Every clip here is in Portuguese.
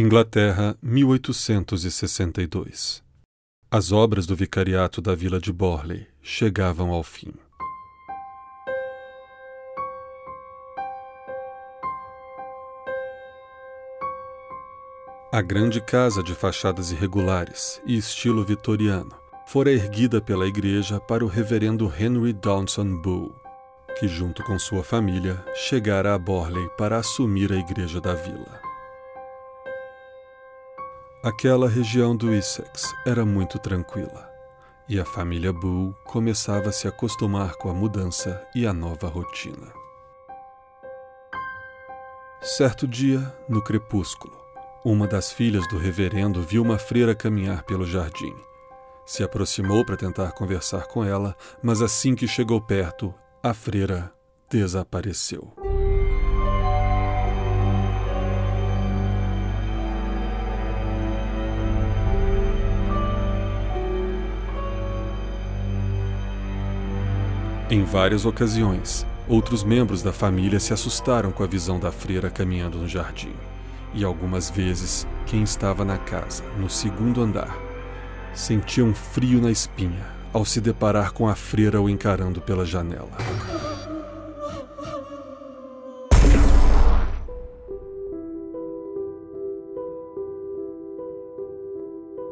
Inglaterra, 1862. As obras do vicariato da vila de Borley chegavam ao fim. A grande casa de fachadas irregulares e estilo vitoriano fora erguida pela igreja para o reverendo Henry Downson Bull, que, junto com sua família, chegara a Borley para assumir a igreja da vila. Aquela região do Essex era muito tranquila, e a família Bull começava a se acostumar com a mudança e a nova rotina. Certo dia, no crepúsculo, uma das filhas do reverendo viu uma freira caminhar pelo jardim. Se aproximou para tentar conversar com ela, mas assim que chegou perto, a freira desapareceu. Em várias ocasiões, outros membros da família se assustaram com a visão da freira caminhando no jardim. E algumas vezes, quem estava na casa, no segundo andar, sentia um frio na espinha ao se deparar com a freira o encarando pela janela.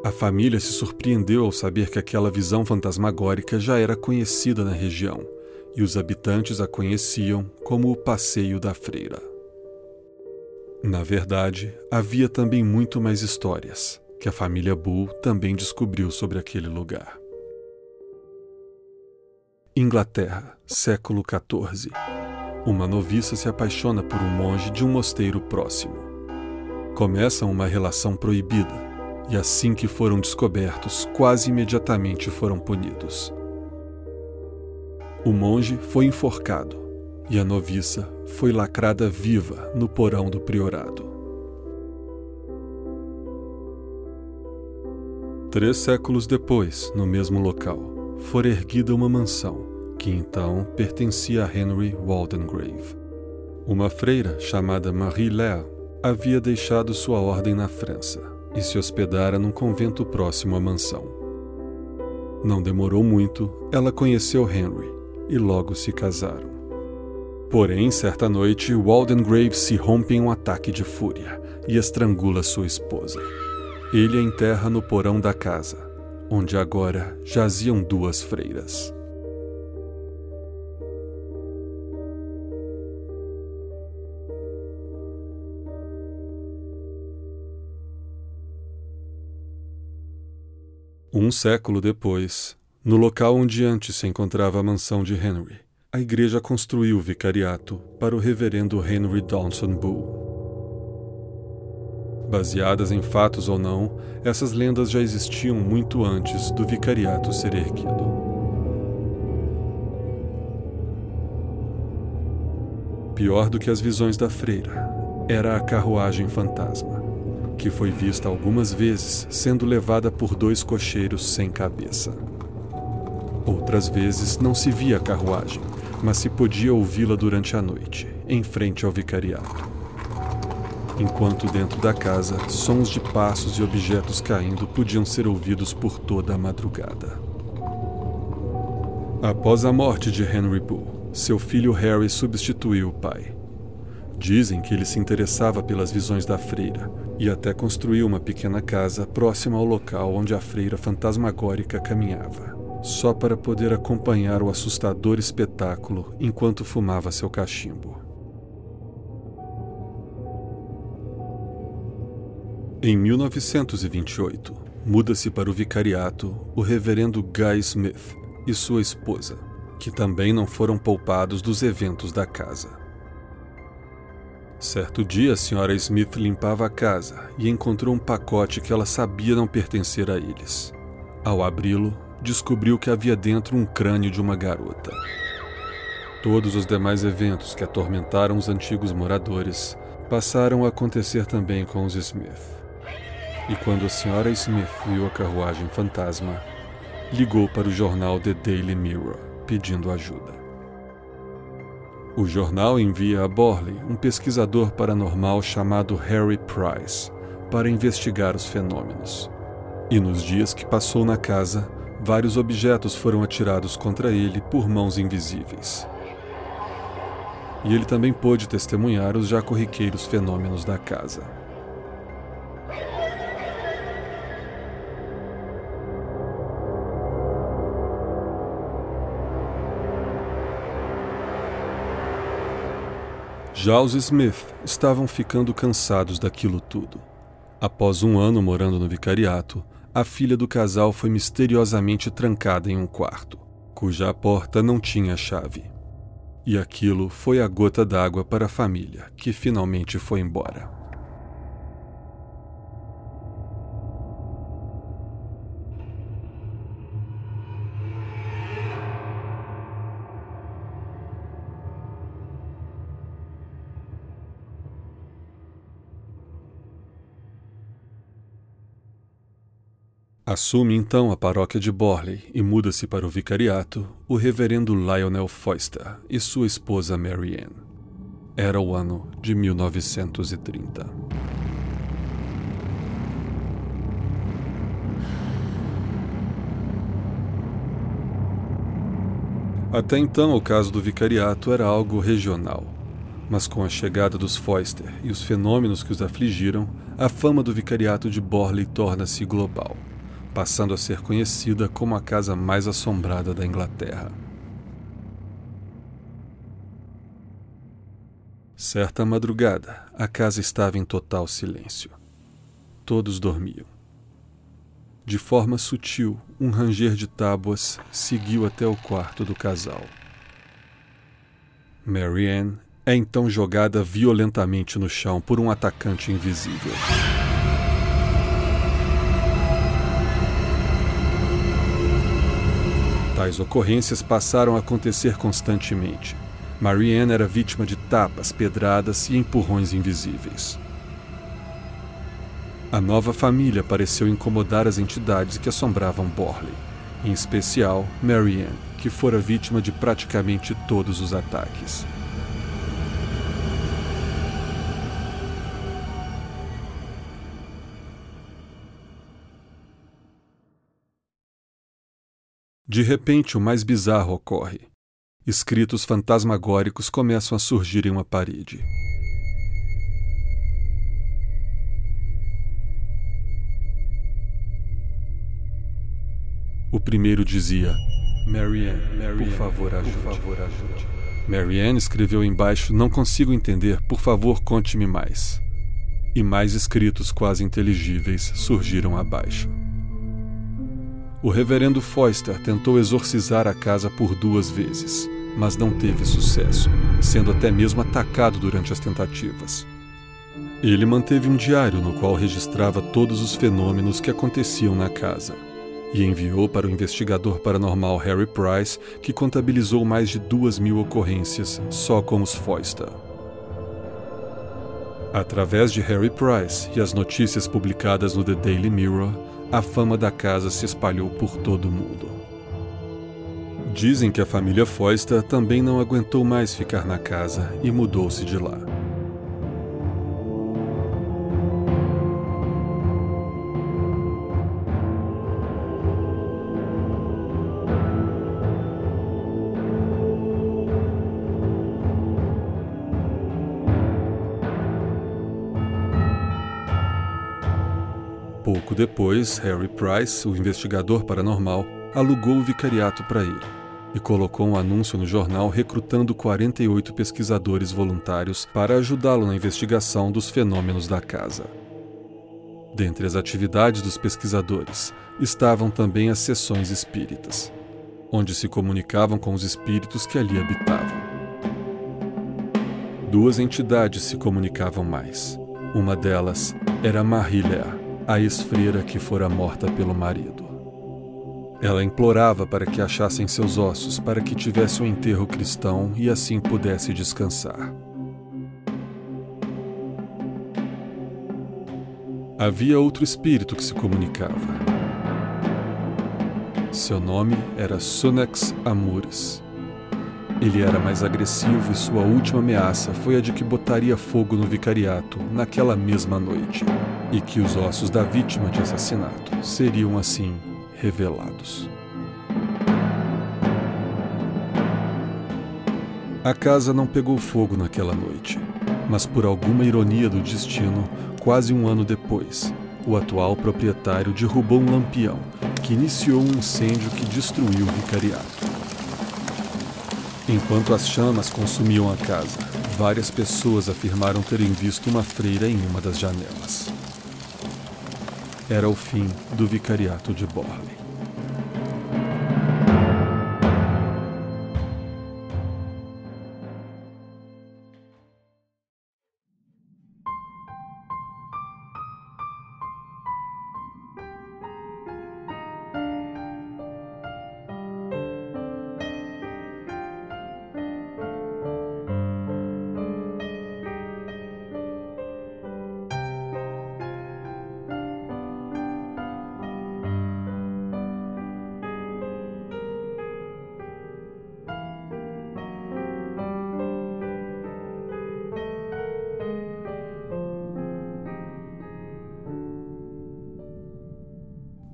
A família se surpreendeu ao saber que aquela visão fantasmagórica já era conhecida na região e os habitantes a conheciam como o Passeio da Freira. Na verdade, havia também muito mais histórias que a família Bull também descobriu sobre aquele lugar. Inglaterra, século XIV. Uma noviça se apaixona por um monge de um mosteiro próximo. Começam uma relação proibida e assim que foram descobertos, quase imediatamente foram punidos. O monge foi enforcado e a noviça foi lacrada viva no porão do priorado. Três séculos depois, no mesmo local, fora erguida uma mansão que então pertencia a Henry Waldengrave. Uma freira chamada Marie Léa havia deixado sua ordem na França e se hospedara num convento próximo à mansão. Não demorou muito, ela conheceu Henry e logo se casaram. Porém, certa noite, Waldengrave se rompe em um ataque de fúria e estrangula sua esposa. Ele a enterra no porão da casa, onde agora jaziam duas freiras. Um século depois, no local onde antes se encontrava a mansão de Henry, a igreja construiu o vicariato para o reverendo Henry Downson Bull. Baseadas em fatos ou não, essas lendas já existiam muito antes do vicariato ser erguido. Pior do que as visões da freira era a carruagem fantasma que foi vista algumas vezes sendo levada por dois cocheiros sem cabeça. Outras vezes não se via a carruagem, mas se podia ouvi-la durante a noite, em frente ao vicariato. Enquanto dentro da casa, sons de passos e objetos caindo podiam ser ouvidos por toda a madrugada. Após a morte de Henry Bull, seu filho Harry substituiu o pai. Dizem que ele se interessava pelas visões da freira e até construiu uma pequena casa próxima ao local onde a freira fantasmagórica caminhava, só para poder acompanhar o assustador espetáculo enquanto fumava seu cachimbo. Em 1928, muda-se para o vicariato o reverendo Guy Smith e sua esposa, que também não foram poupados dos eventos da casa. Certo dia, a senhora Smith limpava a casa e encontrou um pacote que ela sabia não pertencer a eles. Ao abri-lo, descobriu que havia dentro um crânio de uma garota. Todos os demais eventos que atormentaram os antigos moradores passaram a acontecer também com os Smith. E quando a senhora Smith viu a carruagem fantasma, ligou para o jornal The Daily Mirror pedindo ajuda. O jornal envia a Borley um pesquisador paranormal chamado Harry Price para investigar os fenômenos. E nos dias que passou na casa, vários objetos foram atirados contra ele por mãos invisíveis. E ele também pôde testemunhar os já corriqueiros fenômenos da casa. Giles e Smith estavam ficando cansados daquilo tudo. Após um ano morando no vicariato, a filha do casal foi misteriosamente trancada em um quarto, cuja porta não tinha chave. E aquilo foi a gota d'água para a família, que finalmente foi embora. Assume então a paróquia de Borley e muda-se para o vicariato o reverendo Lionel Foster e sua esposa Mary Ann. Era o ano de 1930. Até então, o caso do vicariato era algo regional. Mas com a chegada dos Foster e os fenômenos que os afligiram, a fama do vicariato de Borley torna-se global passando a ser conhecida como a casa mais assombrada da Inglaterra. Certa madrugada, a casa estava em total silêncio. Todos dormiam. De forma sutil, um ranger de tábuas seguiu até o quarto do casal. Marianne é então jogada violentamente no chão por um atacante invisível. Tais ocorrências passaram a acontecer constantemente. Marianne era vítima de tapas, pedradas e empurrões invisíveis. A nova família pareceu incomodar as entidades que assombravam Borley, em especial Marianne, que fora vítima de praticamente todos os ataques. De repente, o mais bizarro ocorre. Escritos fantasmagóricos começam a surgir em uma parede. O primeiro dizia: Marianne, Marianne por favor, ajude. Por favor, ajude. Marianne escreveu embaixo: Não consigo entender, por favor, conte-me mais. E mais escritos quase inteligíveis surgiram abaixo. O reverendo Foster tentou exorcizar a casa por duas vezes, mas não teve sucesso, sendo até mesmo atacado durante as tentativas. Ele manteve um diário no qual registrava todos os fenômenos que aconteciam na casa e enviou para o investigador paranormal Harry Price, que contabilizou mais de duas mil ocorrências só com os Foster. Através de Harry Price e as notícias publicadas no The Daily Mirror, a fama da casa se espalhou por todo o mundo. Dizem que a família Foista também não aguentou mais ficar na casa e mudou-se de lá. Depois, Harry Price, o investigador paranormal, alugou o vicariato para ele e colocou um anúncio no jornal recrutando 48 pesquisadores voluntários para ajudá-lo na investigação dos fenômenos da casa. Dentre as atividades dos pesquisadores estavam também as sessões espíritas, onde se comunicavam com os espíritos que ali habitavam. Duas entidades se comunicavam mais. Uma delas era Marie Lair, a ex-freira que fora morta pelo marido. Ela implorava para que achassem seus ossos para que tivesse um enterro cristão e assim pudesse descansar. Havia outro espírito que se comunicava. Seu nome era Sunex Amures. Ele era mais agressivo e sua última ameaça foi a de que botaria fogo no vicariato naquela mesma noite. E que os ossos da vítima de assassinato seriam assim revelados. A casa não pegou fogo naquela noite, mas por alguma ironia do destino, quase um ano depois, o atual proprietário derrubou um lampião que iniciou um incêndio que destruiu o vicariato. Enquanto as chamas consumiam a casa, várias pessoas afirmaram terem visto uma freira em uma das janelas. Era o fim do vicariato de Borley.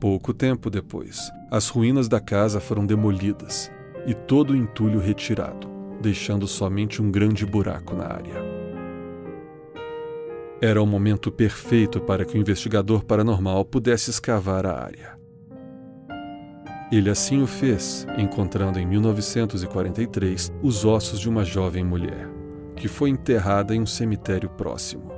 Pouco tempo depois, as ruínas da casa foram demolidas e todo o entulho retirado, deixando somente um grande buraco na área. Era o momento perfeito para que o investigador paranormal pudesse escavar a área. Ele assim o fez, encontrando em 1943 os ossos de uma jovem mulher, que foi enterrada em um cemitério próximo.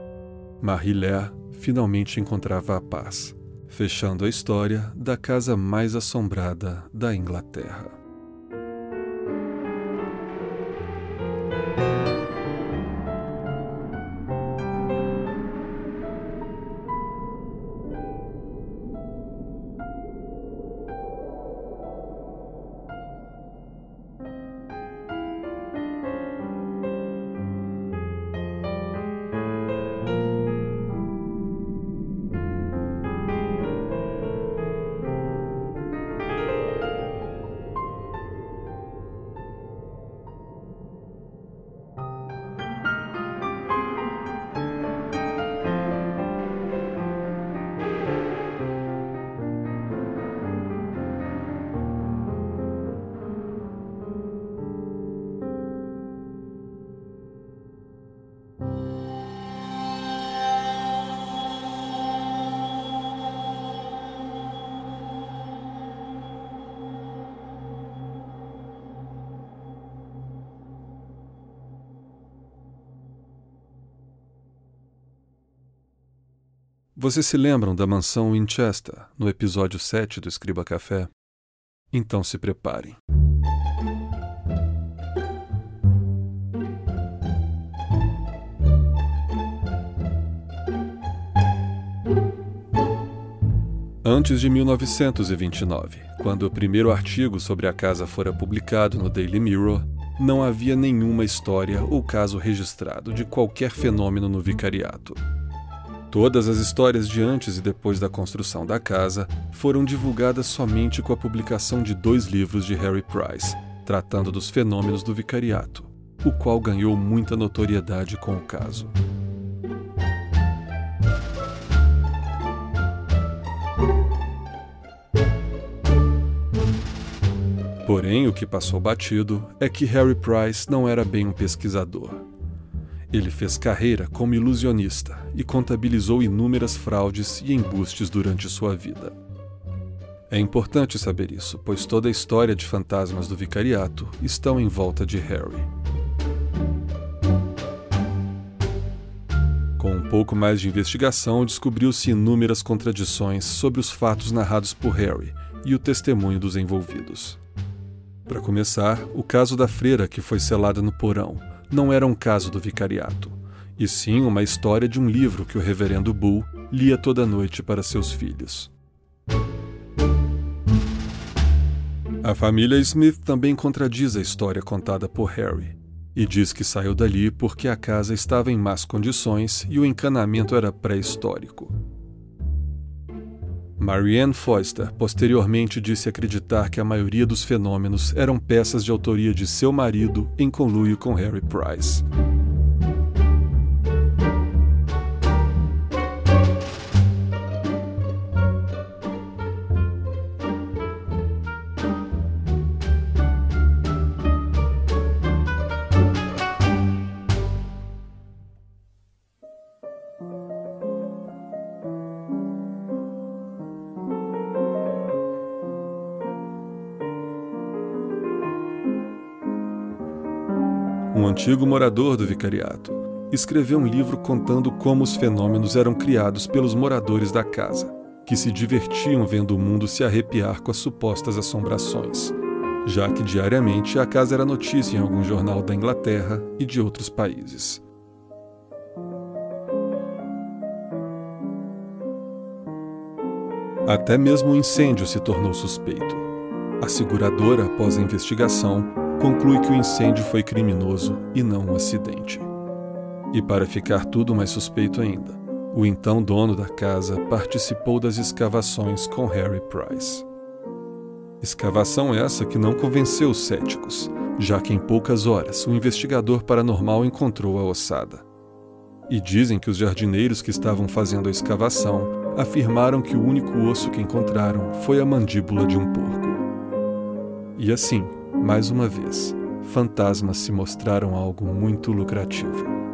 Marie-Laire finalmente encontrava a paz fechando a história da casa mais assombrada da Inglaterra. Vocês se lembram da mansão Winchester no episódio 7 do Escriba Café? Então se preparem. Antes de 1929, quando o primeiro artigo sobre a casa fora publicado no Daily Mirror, não havia nenhuma história ou caso registrado de qualquer fenômeno no vicariato. Todas as histórias de antes e depois da construção da casa foram divulgadas somente com a publicação de dois livros de Harry Price, tratando dos fenômenos do vicariato, o qual ganhou muita notoriedade com o caso. Porém, o que passou batido é que Harry Price não era bem um pesquisador. Ele fez carreira como ilusionista e contabilizou inúmeras fraudes e embustes durante sua vida. É importante saber isso, pois toda a história de fantasmas do vicariato estão em volta de Harry. Com um pouco mais de investigação, descobriu-se inúmeras contradições sobre os fatos narrados por Harry e o testemunho dos envolvidos. Para começar, o caso da freira que foi selada no porão, não era um caso do vicariato, e sim uma história de um livro que o reverendo Bull lia toda noite para seus filhos. A família Smith também contradiz a história contada por Harry e diz que saiu dali porque a casa estava em más condições e o encanamento era pré-histórico. Marianne Foster posteriormente disse acreditar que a maioria dos fenômenos eram peças de autoria de seu marido em conluio com Harry Price. Antigo morador do vicariato, escreveu um livro contando como os fenômenos eram criados pelos moradores da casa, que se divertiam vendo o mundo se arrepiar com as supostas assombrações, já que diariamente a casa era notícia em algum jornal da Inglaterra e de outros países. Até mesmo o incêndio se tornou suspeito. A seguradora, após a investigação, conclui que o incêndio foi criminoso e não um acidente. E para ficar tudo mais suspeito ainda, o então dono da casa participou das escavações com Harry Price. Escavação essa que não convenceu os céticos, já que em poucas horas o investigador paranormal encontrou a ossada. E dizem que os jardineiros que estavam fazendo a escavação afirmaram que o único osso que encontraram foi a mandíbula de um porco. E assim, mais uma vez, fantasmas se mostraram algo muito lucrativo.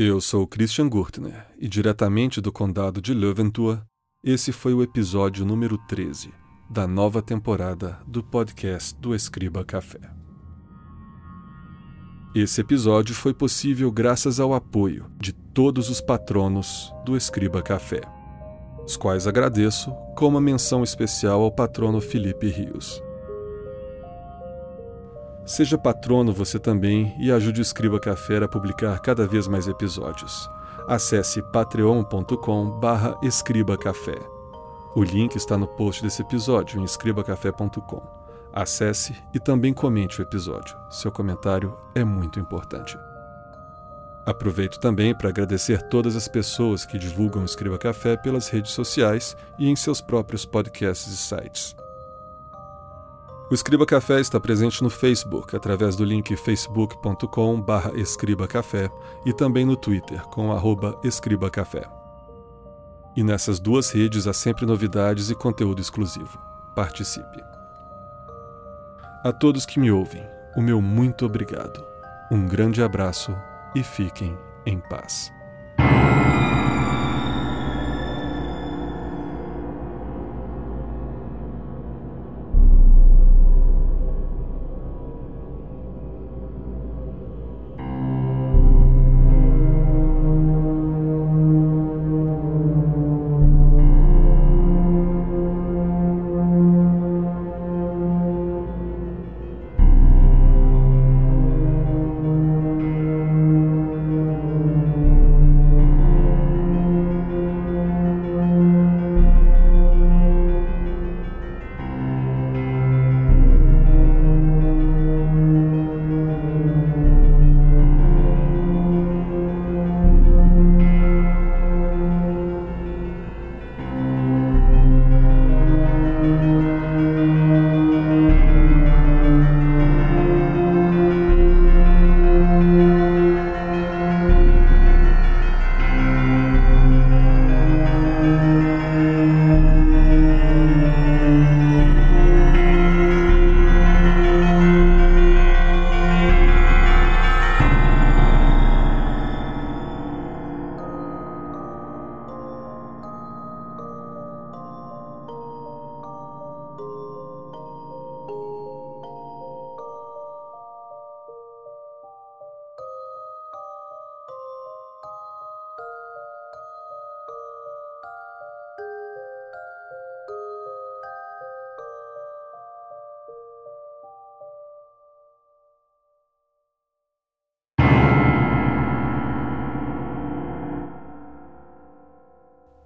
Eu sou Christian Gurtner e diretamente do condado de Löwenthal, esse foi o episódio número 13 da nova temporada do podcast do Escriba Café. Esse episódio foi possível graças ao apoio de todos os patronos do Escriba Café, os quais agradeço com uma menção especial ao patrono Felipe Rios. Seja patrono você também e ajude o Escriba Café a publicar cada vez mais episódios. Acesse patreon.com barra escribacafé. O link está no post desse episódio em escribacafé.com. Acesse e também comente o episódio. Seu comentário é muito importante. Aproveito também para agradecer todas as pessoas que divulgam o Escriba Café pelas redes sociais e em seus próprios podcasts e sites. O Escriba Café está presente no Facebook através do link facebook.com/escribacafé e também no Twitter com @escribacafé. E nessas duas redes há sempre novidades e conteúdo exclusivo. Participe. A todos que me ouvem, o meu muito obrigado. Um grande abraço e fiquem em paz.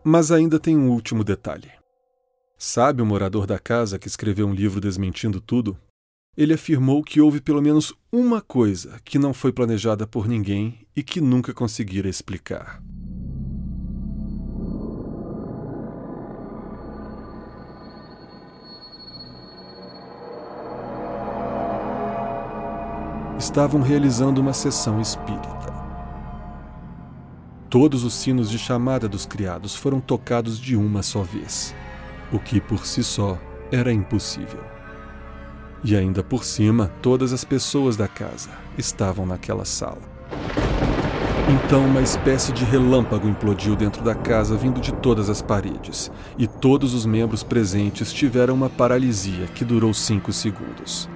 Mas ainda tem um último detalhe. Sabe o morador da casa que escreveu um livro desmentindo tudo? Ele afirmou que houve pelo menos uma coisa que não foi planejada por ninguém e que nunca conseguira explicar. estavam realizando uma sessão espírita. Todos os sinos de chamada dos criados foram tocados de uma só vez, o que por si só era impossível. E ainda por cima, todas as pessoas da casa estavam naquela sala. Então, uma espécie de relâmpago implodiu dentro da casa, vindo de todas as paredes, e todos os membros presentes tiveram uma paralisia que durou cinco segundos.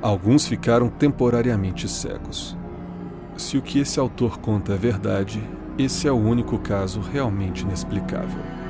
Alguns ficaram temporariamente cegos. Se o que esse autor conta é verdade, esse é o único caso realmente inexplicável.